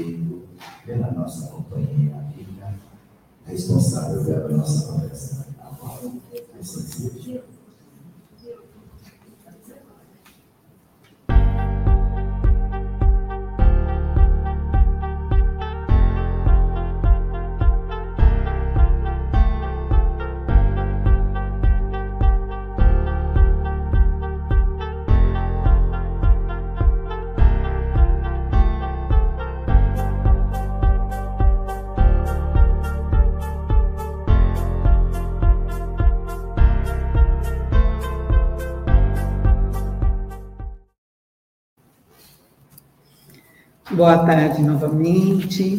respeito, pela nossa companhia amiga, responsável pela nossa conversa. Assim seja. Boa tarde novamente.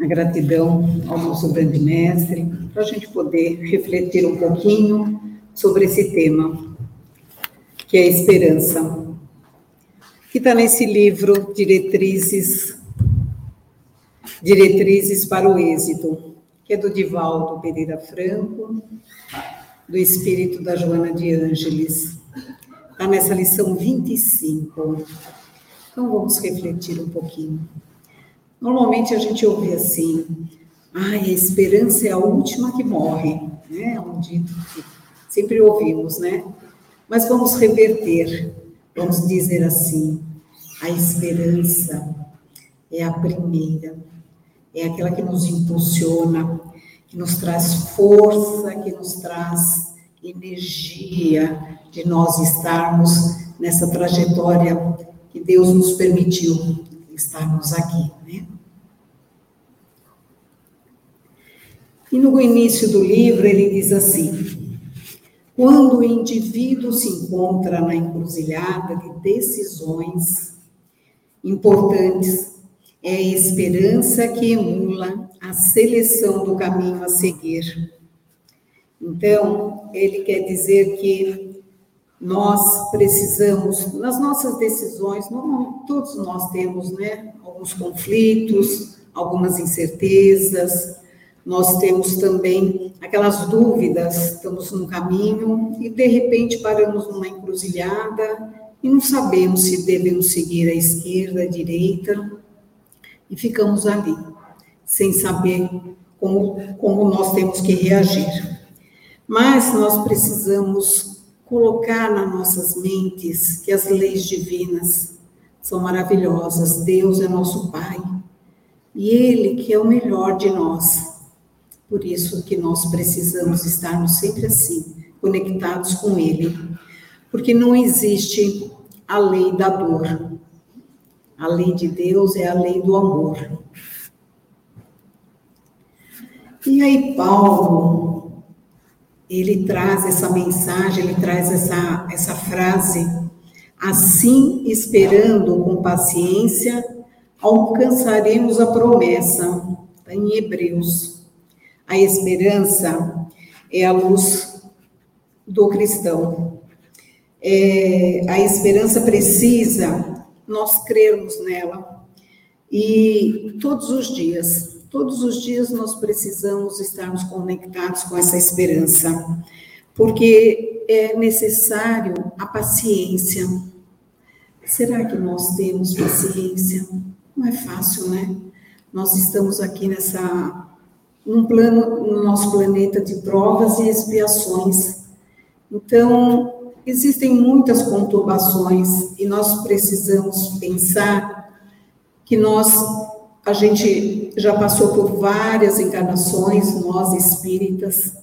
A gratidão ao nosso grande mestre, para a gente poder refletir um pouquinho sobre esse tema, que é a esperança, que está nesse livro Diretrizes, Diretrizes para o Êxito, que é do Divaldo Pereira Franco, do Espírito da Joana de Ângeles. Está nessa lição 25 então vamos refletir um pouquinho. Normalmente a gente ouve assim: ai, a esperança é a última que morre, né? É um dito que sempre ouvimos, né? Mas vamos reverter, vamos dizer assim: a esperança é a primeira, é aquela que nos impulsiona, que nos traz força, que nos traz energia de nós estarmos nessa trajetória que Deus nos permitiu estarmos aqui, né? E no início do livro ele diz assim: quando o indivíduo se encontra na encruzilhada de decisões importantes, é a esperança que emula a seleção do caminho a seguir. Então, ele quer dizer que nós precisamos, nas nossas decisões, todos nós temos, né, alguns conflitos, algumas incertezas, nós temos também aquelas dúvidas, estamos num caminho e de repente paramos numa encruzilhada e não sabemos se devemos seguir à esquerda, à direita, e ficamos ali, sem saber como, como nós temos que reagir. Mas nós precisamos colocar nas nossas mentes que as leis divinas são maravilhosas. Deus é nosso Pai e Ele que é o melhor de nós. Por isso que nós precisamos estarmos sempre assim, conectados com Ele, porque não existe a lei da dor. A lei de Deus é a lei do amor. E aí Paulo ele traz essa mensagem, ele traz essa, essa frase, assim esperando com paciência, alcançaremos a promessa, em Hebreus. A esperança é a luz do cristão. É, a esperança precisa nós crermos nela e todos os dias Todos os dias nós precisamos estarmos conectados com essa esperança, porque é necessário a paciência. Será que nós temos paciência? Não é fácil, né? Nós estamos aqui nessa um plano no nosso planeta de provas e expiações. Então, existem muitas conturbações e nós precisamos pensar que nós a gente já passou por várias encarnações, nós espíritas,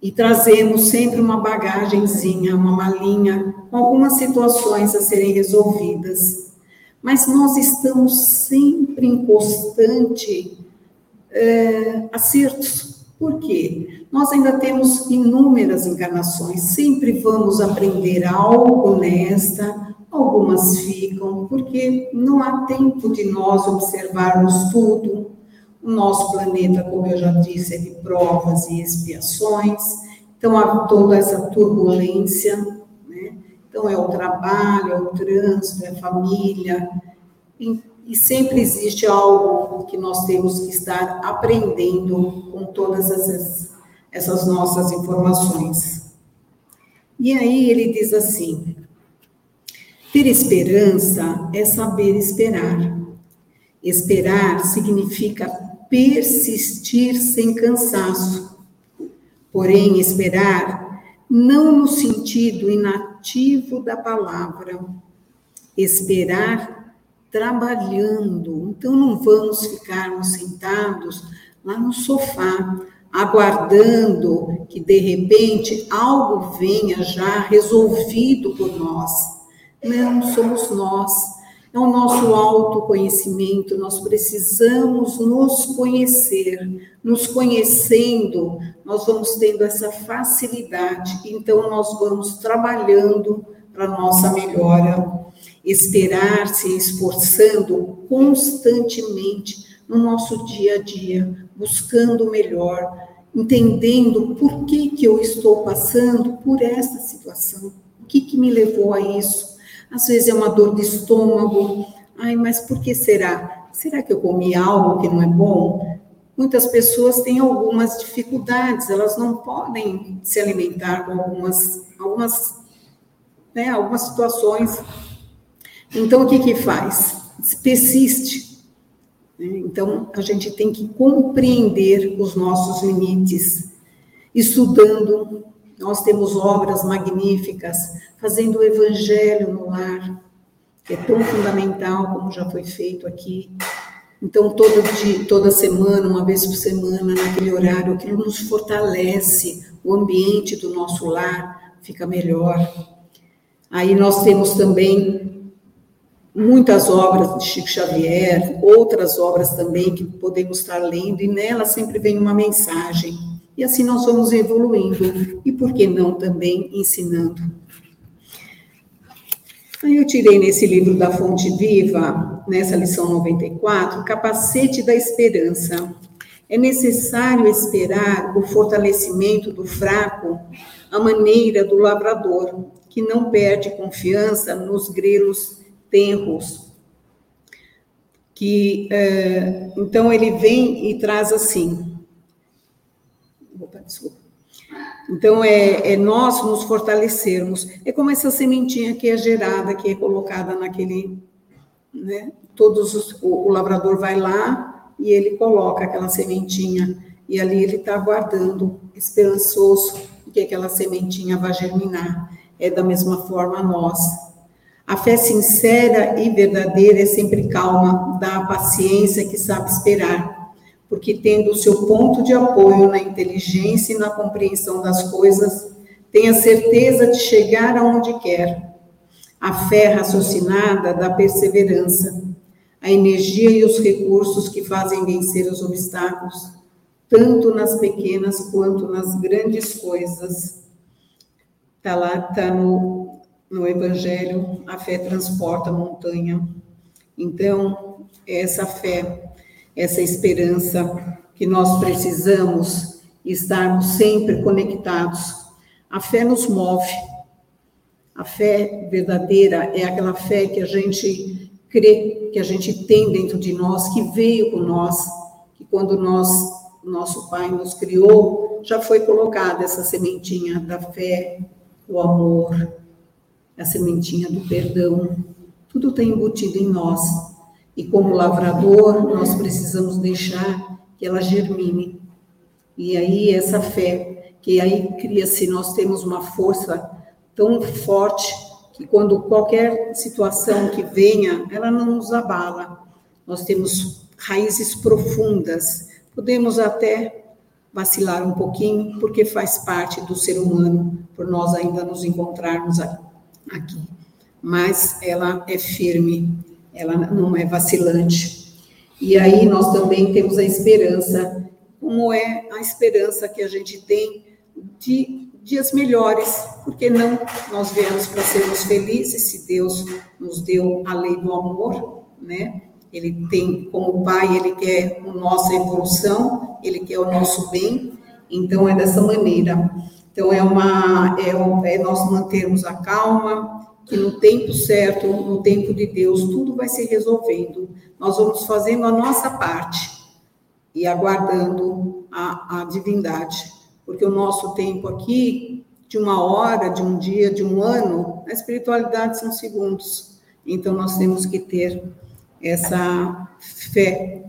e trazemos sempre uma bagagenzinha, uma malinha, com algumas situações a serem resolvidas. Mas nós estamos sempre em constante é, acertos. Por quê? Nós ainda temos inúmeras encarnações, sempre vamos aprender algo nesta, algumas ficam, porque não há tempo de nós observarmos tudo. O nosso planeta, como eu já disse, é de provas e expiações, então há toda essa turbulência, né? Então é o trabalho, é o trânsito, é a família, e, e sempre existe algo que nós temos que estar aprendendo com todas essas, essas nossas informações. E aí ele diz assim: ter esperança é saber esperar. Esperar significa persistir sem cansaço. Porém, esperar não no sentido inativo da palavra. Esperar trabalhando. Então, não vamos ficarmos sentados lá no sofá, aguardando que de repente algo venha já resolvido por nós. Não somos nós é o nosso autoconhecimento, nós precisamos nos conhecer. Nos conhecendo, nós vamos tendo essa facilidade, então nós vamos trabalhando para nossa melhora. Esperar, se esforçando constantemente no nosso dia a dia, buscando o melhor, entendendo por que, que eu estou passando por essa situação, o que, que me levou a isso às vezes é uma dor de estômago. Ai, mas por que será? Será que eu comi algo que não é bom? Muitas pessoas têm algumas dificuldades, elas não podem se alimentar com algumas, algumas, né, algumas situações. Então, o que que faz? Persiste. Então, a gente tem que compreender os nossos limites, estudando, nós temos obras magníficas, fazendo o evangelho no lar, que é tão fundamental, como já foi feito aqui. Então, todo dia, toda semana, uma vez por semana, naquele horário, aquilo nos fortalece, o ambiente do nosso lar fica melhor. Aí nós temos também muitas obras de Chico Xavier, outras obras também que podemos estar lendo, e nela sempre vem uma mensagem. E assim nós vamos evoluindo. E por que não também ensinando? Aí eu tirei nesse livro da Fonte Viva, nessa lição 94, Capacete da Esperança. É necessário esperar o fortalecimento do fraco, a maneira do lavrador, que não perde confiança nos grelos tenros. Que, uh, então, ele vem e traz assim: Opa, desculpa. Então, é, é, nós nos fortalecermos. É como essa sementinha que é gerada, que é colocada naquele. Né? Todos os, o, o lavrador vai lá e ele coloca aquela sementinha. E ali ele está aguardando, esperançoso, que aquela sementinha vai germinar. É da mesma forma nós. A fé sincera e verdadeira é sempre calma, dá a paciência que sabe esperar porque tendo o seu ponto de apoio na inteligência e na compreensão das coisas, tem a certeza de chegar aonde quer. A fé raciocinada dá perseverança, a energia e os recursos que fazem vencer os obstáculos, tanto nas pequenas quanto nas grandes coisas. Está lá, está no, no Evangelho, a fé transporta a montanha. Então, essa fé essa esperança que nós precisamos estarmos sempre conectados. A fé nos move. A fé verdadeira é aquela fé que a gente crê, que a gente tem dentro de nós, que veio com nós, que quando nós, nosso Pai nos criou, já foi colocada essa sementinha da fé, o amor, a sementinha do perdão. Tudo está embutido em nós. E como lavrador, nós precisamos deixar que ela germine. E aí essa fé, que aí cria-se, nós temos uma força tão forte que quando qualquer situação que venha, ela não nos abala. Nós temos raízes profundas. Podemos até vacilar um pouquinho, porque faz parte do ser humano, por nós ainda nos encontrarmos aqui. Mas ela é firme, ela não é vacilante. E aí nós também temos a esperança, como é a esperança que a gente tem de dias melhores, porque não nós viemos para sermos felizes, se Deus nos deu a lei do amor, né? Ele tem como pai, ele quer a nossa evolução, ele quer o nosso bem, então é dessa maneira. Então é uma é, é nós mantermos a calma, que no tempo certo, no tempo de Deus, tudo vai se resolvendo. Nós vamos fazendo a nossa parte e aguardando a, a divindade, porque o nosso tempo aqui, de uma hora, de um dia, de um ano, a espiritualidade são segundos. Então nós temos que ter essa fé.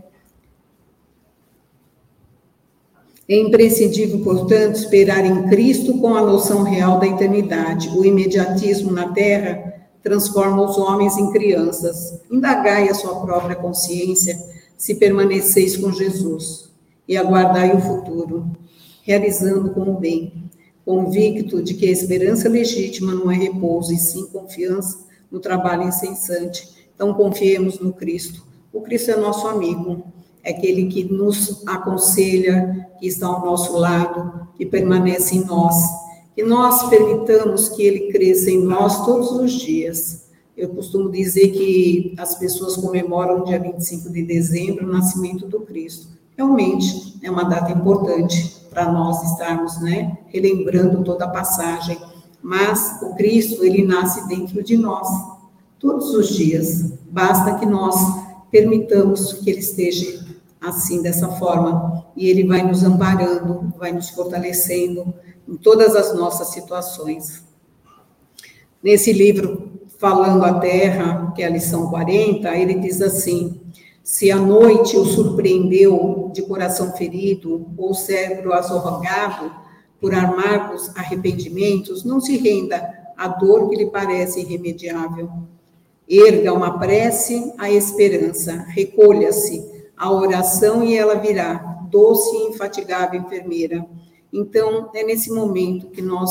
É imprescindível, portanto, esperar em Cristo com a noção real da eternidade. O imediatismo na terra transforma os homens em crianças. Indagai a sua própria consciência se permaneceis com Jesus e aguardai o futuro, realizando com o bem, convicto de que a esperança legítima não é repouso, e sim confiança no trabalho incessante. Então, confiemos no Cristo. O Cristo é nosso amigo, é aquele que nos aconselha, que está ao nosso lado, que permanece em nós. Que nós permitamos que ele cresça em nós todos os dias. Eu costumo dizer que as pessoas comemoram dia 25 de dezembro o nascimento do Cristo. Realmente é uma data importante para nós estarmos, né, relembrando toda a passagem. Mas o Cristo, ele nasce dentro de nós todos os dias. Basta que nós permitamos que ele esteja assim, dessa forma, e ele vai nos amparando, vai nos fortalecendo em todas as nossas situações. Nesse livro, Falando a Terra, que é a lição 40, ele diz assim: se a noite o surpreendeu de coração ferido ou cérebro azorrogado por amargos arrependimentos, não se renda à dor que lhe parece irremediável. Erga uma prece à esperança, recolha-se a oração e ela virá, doce e infatigável enfermeira. Então, é nesse momento que nós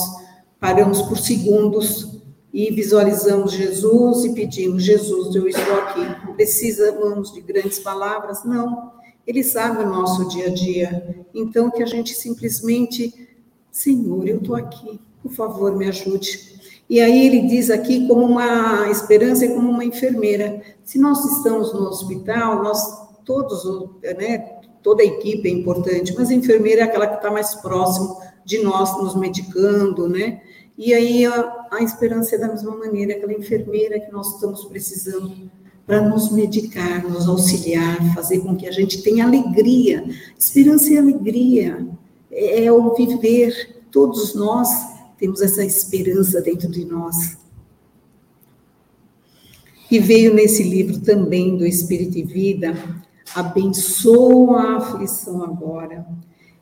paramos por segundos e visualizamos Jesus e pedimos: Jesus, eu estou aqui. Precisamos de grandes palavras, não. Ele sabe o nosso dia a dia. Então, que a gente simplesmente, Senhor, eu estou aqui, por favor, me ajude. E aí ele diz aqui como uma esperança e como uma enfermeira. Se nós estamos no hospital, nós todos, né, toda a equipe é importante, mas a enfermeira é aquela que está mais próximo de nós, nos medicando, né? E aí a, a esperança é da mesma maneira, aquela enfermeira que nós estamos precisando para nos medicar, nos auxiliar, fazer com que a gente tenha alegria. Esperança e alegria é, é o viver. Todos nós temos essa esperança dentro de nós. E veio nesse livro também do Espírito e Vida abençoa a aflição agora.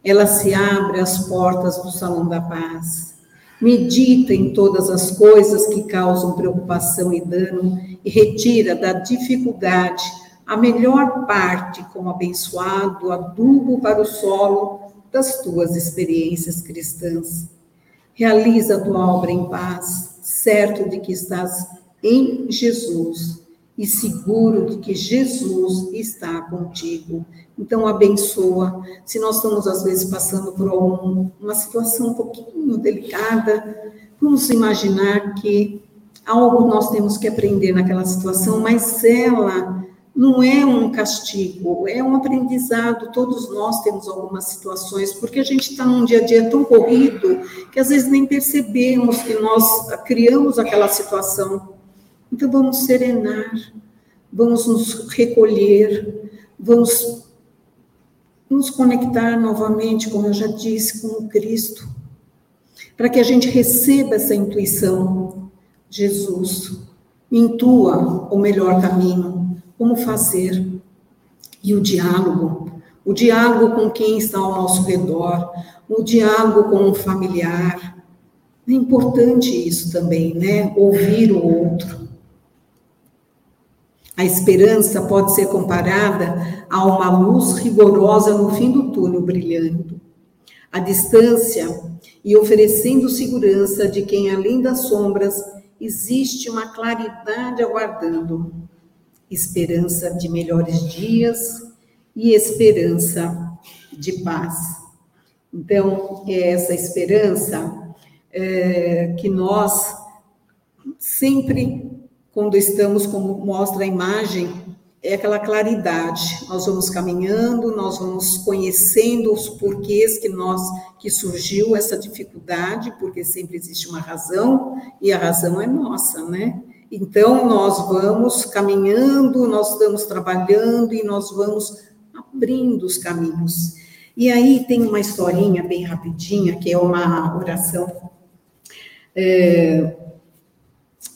Ela se abre às portas do salão da paz. Medita em todas as coisas que causam preocupação e dano e retira da dificuldade a melhor parte como abençoado adubo para o solo das tuas experiências cristãs. Realiza a tua obra em paz, certo de que estás em Jesus e seguro de que Jesus está contigo. Então, abençoa. Se nós estamos, às vezes, passando por uma situação um pouquinho delicada, vamos imaginar que algo nós temos que aprender naquela situação, mas ela não é um castigo, é um aprendizado. Todos nós temos algumas situações, porque a gente está num dia a dia tão corrido que às vezes nem percebemos que nós criamos aquela situação. Então vamos serenar, vamos nos recolher, vamos nos conectar novamente, como eu já disse, com o Cristo, para que a gente receba essa intuição. Jesus, intua o melhor caminho, como fazer. E o diálogo, o diálogo com quem está ao nosso redor, o diálogo com um familiar. É importante isso também, né? Ouvir o outro. A esperança pode ser comparada a uma luz rigorosa no fim do túnel brilhando. A distância e oferecendo segurança de quem além das sombras existe uma claridade aguardando. Esperança de melhores dias e esperança de paz. Então, é essa esperança é, que nós sempre quando estamos, como mostra a imagem, é aquela claridade. Nós vamos caminhando, nós vamos conhecendo os porquês que nós que surgiu essa dificuldade, porque sempre existe uma razão e a razão é nossa, né? Então, nós vamos caminhando, nós estamos trabalhando e nós vamos abrindo os caminhos. E aí tem uma historinha bem rapidinha, que é uma oração é,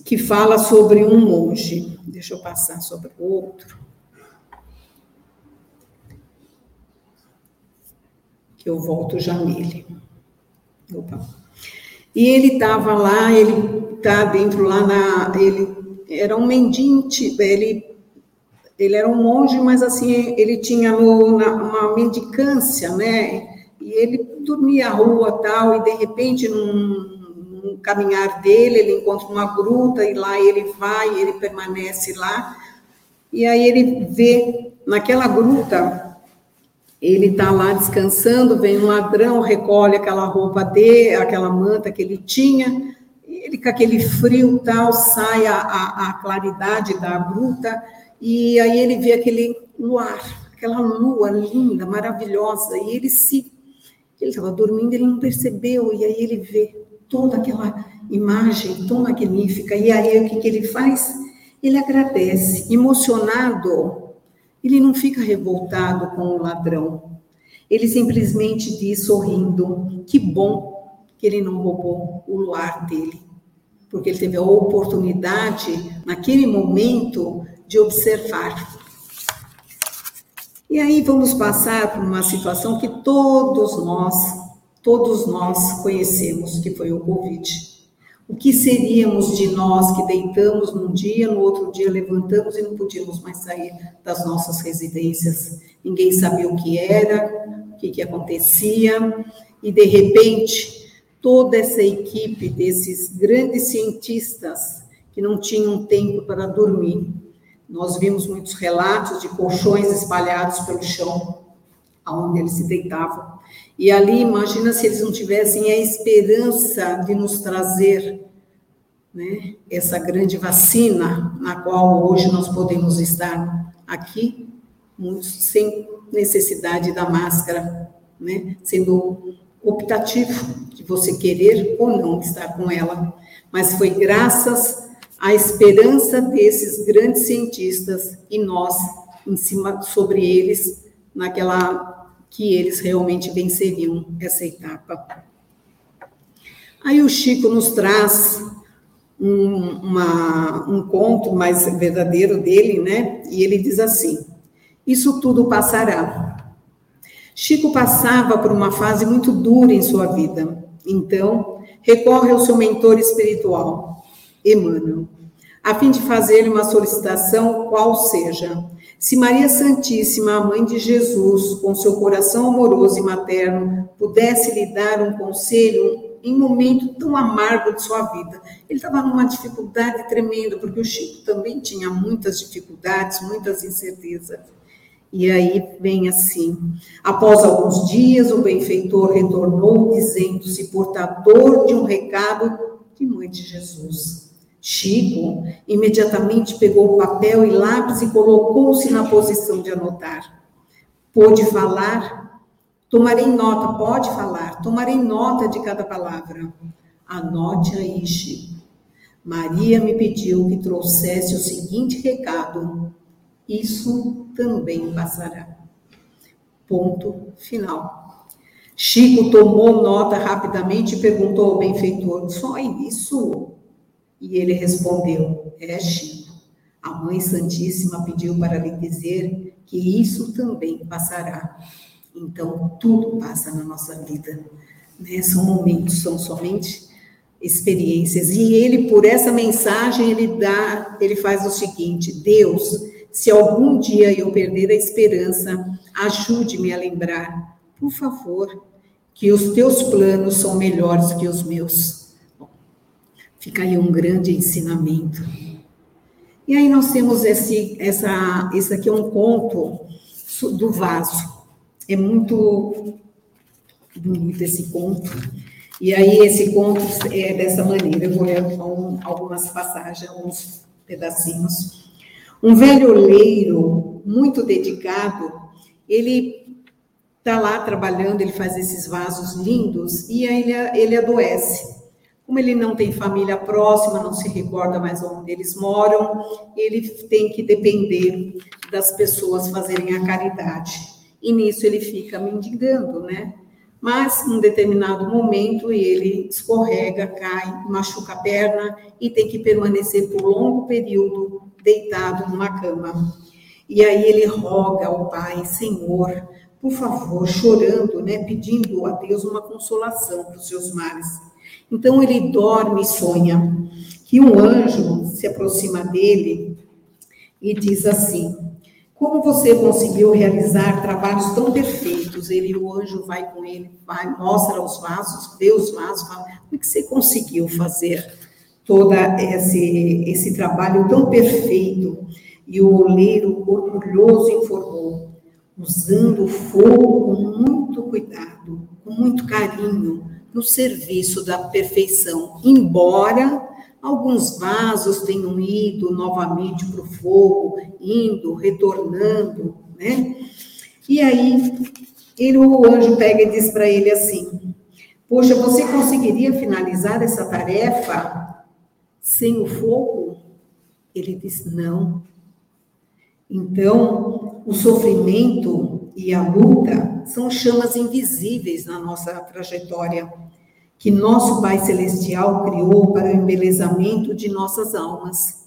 que fala sobre um monge. Deixa eu passar sobre o outro. Que eu volto já nele. Opa. E ele estava lá, ele está dentro lá na. Ele era um mendinte, ele, ele era um monge, mas assim, ele tinha no, na, uma mendicância, né? E ele dormia à rua tal, e de repente, num, num caminhar dele, ele encontra uma gruta, e lá ele vai, ele permanece lá, e aí ele vê naquela gruta ele está lá descansando, vem um ladrão, recolhe aquela roupa dele, aquela manta que ele tinha, ele com aquele frio tal, sai a, a, a claridade da gruta, e aí ele vê aquele luar, aquela lua linda, maravilhosa, e ele se. Ele estava dormindo, ele não percebeu, e aí ele vê toda aquela imagem tão magnífica, e aí o que, que ele faz? Ele agradece, emocionado, ele não fica revoltado com o ladrão. Ele simplesmente diz, sorrindo, que bom que ele não roubou o luar dele. Porque ele teve a oportunidade, naquele momento, de observar. E aí vamos passar por uma situação que todos nós, todos nós conhecemos, que foi o Covid. O que seríamos de nós que deitamos num dia, no outro dia levantamos e não podíamos mais sair das nossas residências? Ninguém sabia o que era, o que, que acontecia, e de repente, toda essa equipe desses grandes cientistas que não tinham tempo para dormir. Nós vimos muitos relatos de colchões espalhados pelo chão, aonde eles se deitavam. E ali, imagina se eles não tivessem a esperança de nos trazer né, essa grande vacina, na qual hoje nós podemos estar aqui, sem necessidade da máscara, né, sendo optativo de você querer ou não estar com ela. Mas foi graças à esperança desses grandes cientistas e nós, em cima sobre eles, naquela que eles realmente venceriam essa etapa. Aí o Chico nos traz um, uma, um conto mais verdadeiro dele, né? E ele diz assim: Isso tudo passará. Chico passava por uma fase muito dura em sua vida. Então, recorre ao seu mentor espiritual, Emmanuel, a fim de fazer uma solicitação qual seja se Maria Santíssima, a mãe de Jesus, com seu coração amoroso e materno, pudesse lhe dar um conselho em um momento tão amargo de sua vida. Ele estava numa dificuldade tremenda, porque o Chico também tinha muitas dificuldades, muitas incertezas. E aí vem assim: após alguns dias, o benfeitor retornou, dizendo-se portador de um recado de mãe de Jesus. Chico imediatamente pegou o papel e lápis e colocou-se na posição de anotar. Pôde falar? Tomarei nota, pode falar, tomarei nota de cada palavra. Anote aí, Chico. Maria me pediu que trouxesse o seguinte recado: isso também passará. Ponto final. Chico tomou nota rapidamente e perguntou ao benfeitor: só isso? E ele respondeu: É, Chico, a Mãe Santíssima pediu para lhe dizer que isso também passará. Então, tudo passa na nossa vida. Né? São momentos, são somente experiências. E ele, por essa mensagem, ele dá, ele faz o seguinte: Deus, se algum dia eu perder a esperança, ajude-me a lembrar, por favor, que os teus planos são melhores que os meus Fica aí um grande ensinamento. E aí nós temos esse, essa, esse aqui é um conto do vaso. É muito bonito esse conto. E aí esse conto é dessa maneira. Eu vou ler algumas passagens, alguns pedacinhos. Um velho oleiro muito dedicado, ele está lá trabalhando, ele faz esses vasos lindos e aí ele, ele adoece. Como ele não tem família próxima, não se recorda mais onde eles moram, ele tem que depender das pessoas fazerem a caridade. E nisso ele fica mendigando, né? Mas, num determinado momento, ele escorrega, cai, machuca a perna e tem que permanecer por longo período deitado numa cama. E aí ele roga ao Pai, Senhor, por favor, chorando, né, pedindo a Deus uma consolação para os seus males. Então ele dorme e sonha que um anjo se aproxima dele e diz assim: Como você conseguiu realizar trabalhos tão perfeitos? Ele, o anjo vai com ele, vai, mostra os vasos, vê os vasos, fala: Como que você conseguiu fazer todo esse, esse trabalho tão perfeito? E o oleiro orgulhoso informou: usando fogo com muito cuidado, com muito carinho, no serviço da perfeição, embora alguns vasos tenham ido novamente para o fogo, indo, retornando, né? E aí, ele, o anjo pega e diz para ele assim: Poxa, você conseguiria finalizar essa tarefa sem o fogo? Ele diz: Não. Então, o sofrimento e a luta são chamas invisíveis na nossa trajetória, que nosso Pai Celestial criou para o embelezamento de nossas almas.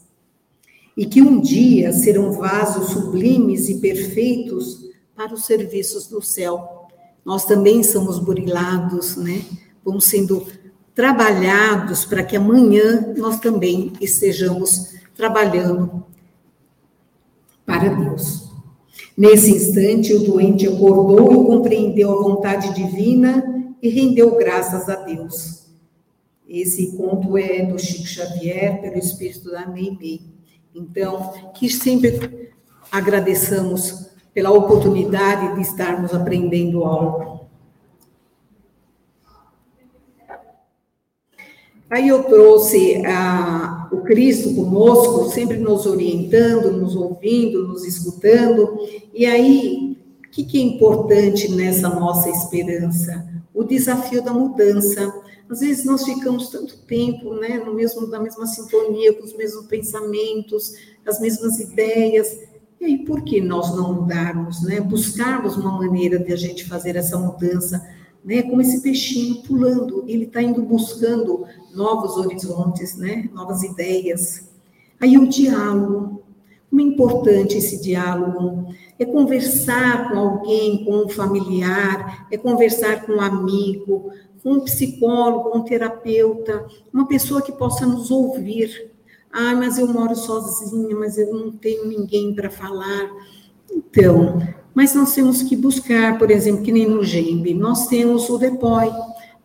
E que um dia serão vasos sublimes e perfeitos para os serviços do céu. Nós também somos burilados, né? Vamos sendo trabalhados para que amanhã nós também estejamos trabalhando para Deus. Nesse instante, o doente acordou e compreendeu a vontade divina e rendeu graças a Deus. Esse conto é do Chico Xavier, pelo Espírito da Meimei. Então, que sempre agradeçamos pela oportunidade de estarmos aprendendo algo. Aí eu trouxe a, o Cristo conosco, sempre nos orientando, nos ouvindo, nos escutando. E aí, o que, que é importante nessa nossa esperança? O desafio da mudança. Às vezes nós ficamos tanto tempo, né, no mesmo, na mesma sintonia, com os mesmos pensamentos, as mesmas ideias. E aí, por que nós não mudarmos, né? Buscarmos uma maneira de a gente fazer essa mudança né? Como esse peixinho pulando, ele está indo buscando novos horizontes, né? Novas ideias. Aí o diálogo, como é importante esse diálogo? É conversar com alguém, com um familiar, é conversar com um amigo, com um psicólogo, com um terapeuta, uma pessoa que possa nos ouvir. Ah, mas eu moro sozinha, mas eu não tenho ninguém para falar. Então, mas nós temos que buscar, por exemplo, que nem no GEMB, nós temos o DEPOI,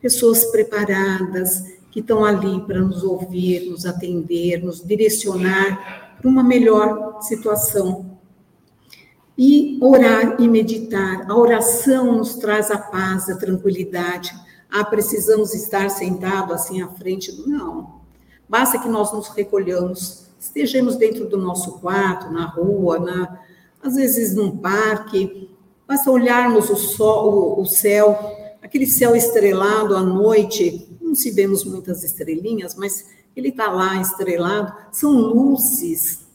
pessoas preparadas, que estão ali para nos ouvir, nos atender, nos direcionar para uma melhor situação. E orar e meditar. A oração nos traz a paz, a tranquilidade. Ah, precisamos estar sentados assim à frente. Não. Basta que nós nos recolhamos, estejamos dentro do nosso quarto, na rua, na, às vezes num parque, basta olharmos o, sol, o, o céu, aquele céu estrelado à noite, não se vemos muitas estrelinhas, mas ele está lá estrelado, são luzes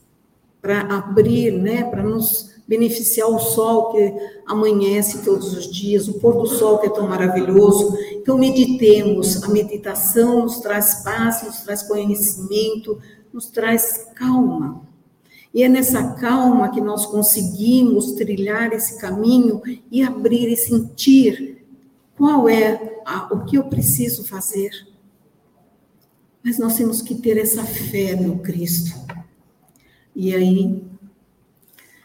para abrir, né, para nos beneficiar o sol que amanhece todos os dias, o pôr do sol que é tão maravilhoso. Então, meditemos. A meditação nos traz paz, nos traz conhecimento, nos traz calma. E é nessa calma que nós conseguimos trilhar esse caminho e abrir e sentir qual é a, o que eu preciso fazer. Mas nós temos que ter essa fé no Cristo. E aí,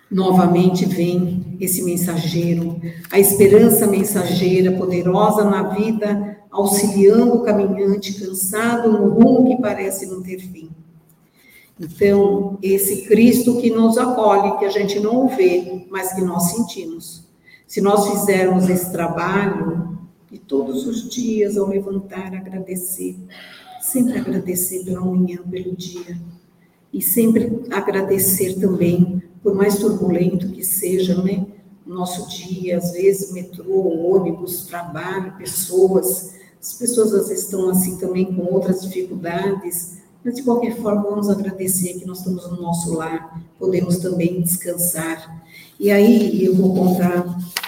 novamente vem esse mensageiro, a esperança mensageira, poderosa na vida, auxiliando o caminhante cansado no rumo que parece não ter fim. Então, esse Cristo que nos acolhe, que a gente não vê, mas que nós sentimos. Se nós fizermos esse trabalho, e todos os dias ao levantar, agradecer, sempre agradecer pela manhã, pelo dia, e sempre agradecer também, por mais turbulento que seja, né? Nosso dia, às vezes, metrô, ônibus, trabalho, pessoas, as pessoas às vezes estão assim também com outras dificuldades, mas, de qualquer forma, vamos agradecer que nós estamos no nosso lar, podemos também descansar. E aí, eu vou contar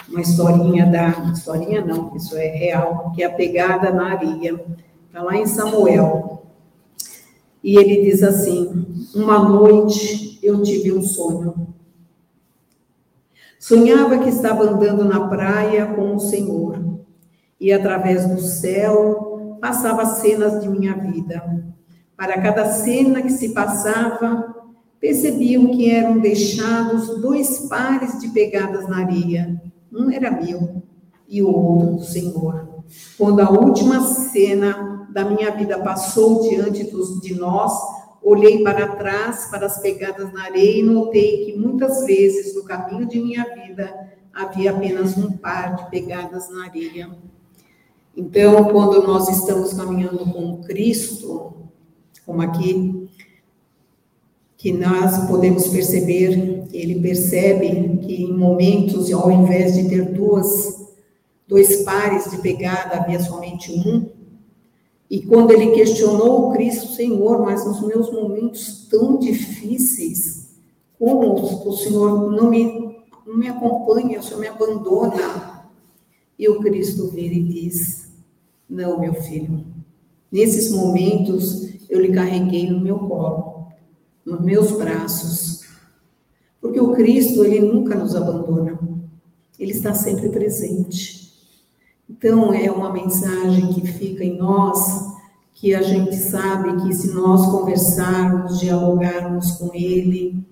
uma historinha da. Historinha não, isso é real, que é a pegada na areia. Está lá em Samuel. E ele diz assim: Uma noite eu tive um sonho. Sonhava que estava andando na praia com o Senhor e através do céu passava cenas de minha vida. Para cada cena que se passava, percebiam que eram deixados dois pares de pegadas na areia. Um era meu e o outro do Senhor. Quando a última cena da minha vida passou diante dos, de nós, olhei para trás, para as pegadas na areia e notei que muitas vezes no caminho de minha vida havia apenas um par de pegadas na areia. Então, quando nós estamos caminhando com Cristo, como aqui que nós podemos perceber, ele percebe que em momentos, ao invés de ter duas, dois pares de pegada, havia somente um. E quando ele questionou o Cristo, Senhor, mas nos meus momentos tão difíceis, como o Senhor não me, não me acompanha, o Senhor me abandona? E o Cristo vira e diz: Não, meu filho, nesses momentos eu lhe carreguei no meu colo nos meus braços. Porque o Cristo, ele nunca nos abandona. Ele está sempre presente. Então, é uma mensagem que fica em nós, que a gente sabe que se nós conversarmos, dialogarmos com Ele,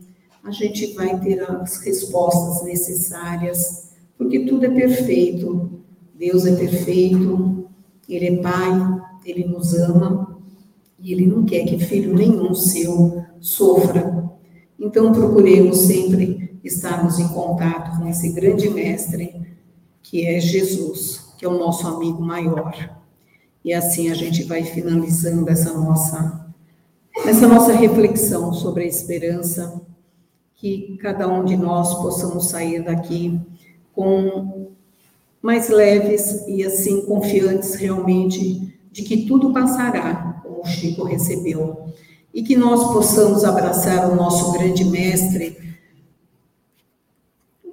a gente vai ter as respostas necessárias, porque tudo é perfeito. Deus é perfeito, Ele é Pai, Ele nos ama, e Ele não quer que filho nenhum seu sofra. Então, procuremos sempre estarmos em contato com esse grande mestre, que é Jesus, que é o nosso amigo maior. E assim a gente vai finalizando essa nossa essa nossa reflexão sobre a esperança, que cada um de nós possamos sair daqui com mais leves e assim confiantes realmente de que tudo passará, como o Chico recebeu e que nós possamos abraçar o nosso grande mestre.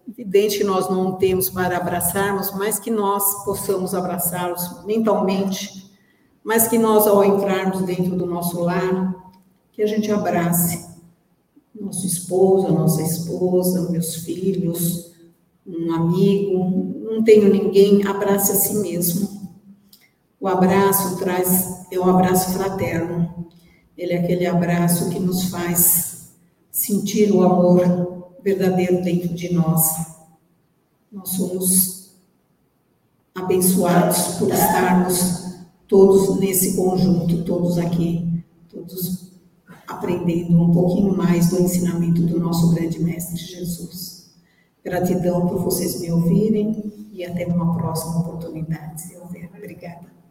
Evidente que nós não temos para abraçarmos, mas que nós possamos abraçá-los mentalmente, mas que nós, ao entrarmos dentro do nosso lar, que a gente abrace nosso esposo, a nossa esposa, meus filhos, um amigo, não tenho ninguém, abrace a si mesmo. O abraço traz, é um abraço fraterno. Ele é aquele abraço que nos faz sentir o amor verdadeiro dentro de nós. Nós somos abençoados por estarmos todos nesse conjunto, todos aqui, todos aprendendo um pouquinho mais do ensinamento do nosso grande Mestre Jesus. Gratidão por vocês me ouvirem e até uma próxima oportunidade, se houver. Obrigada.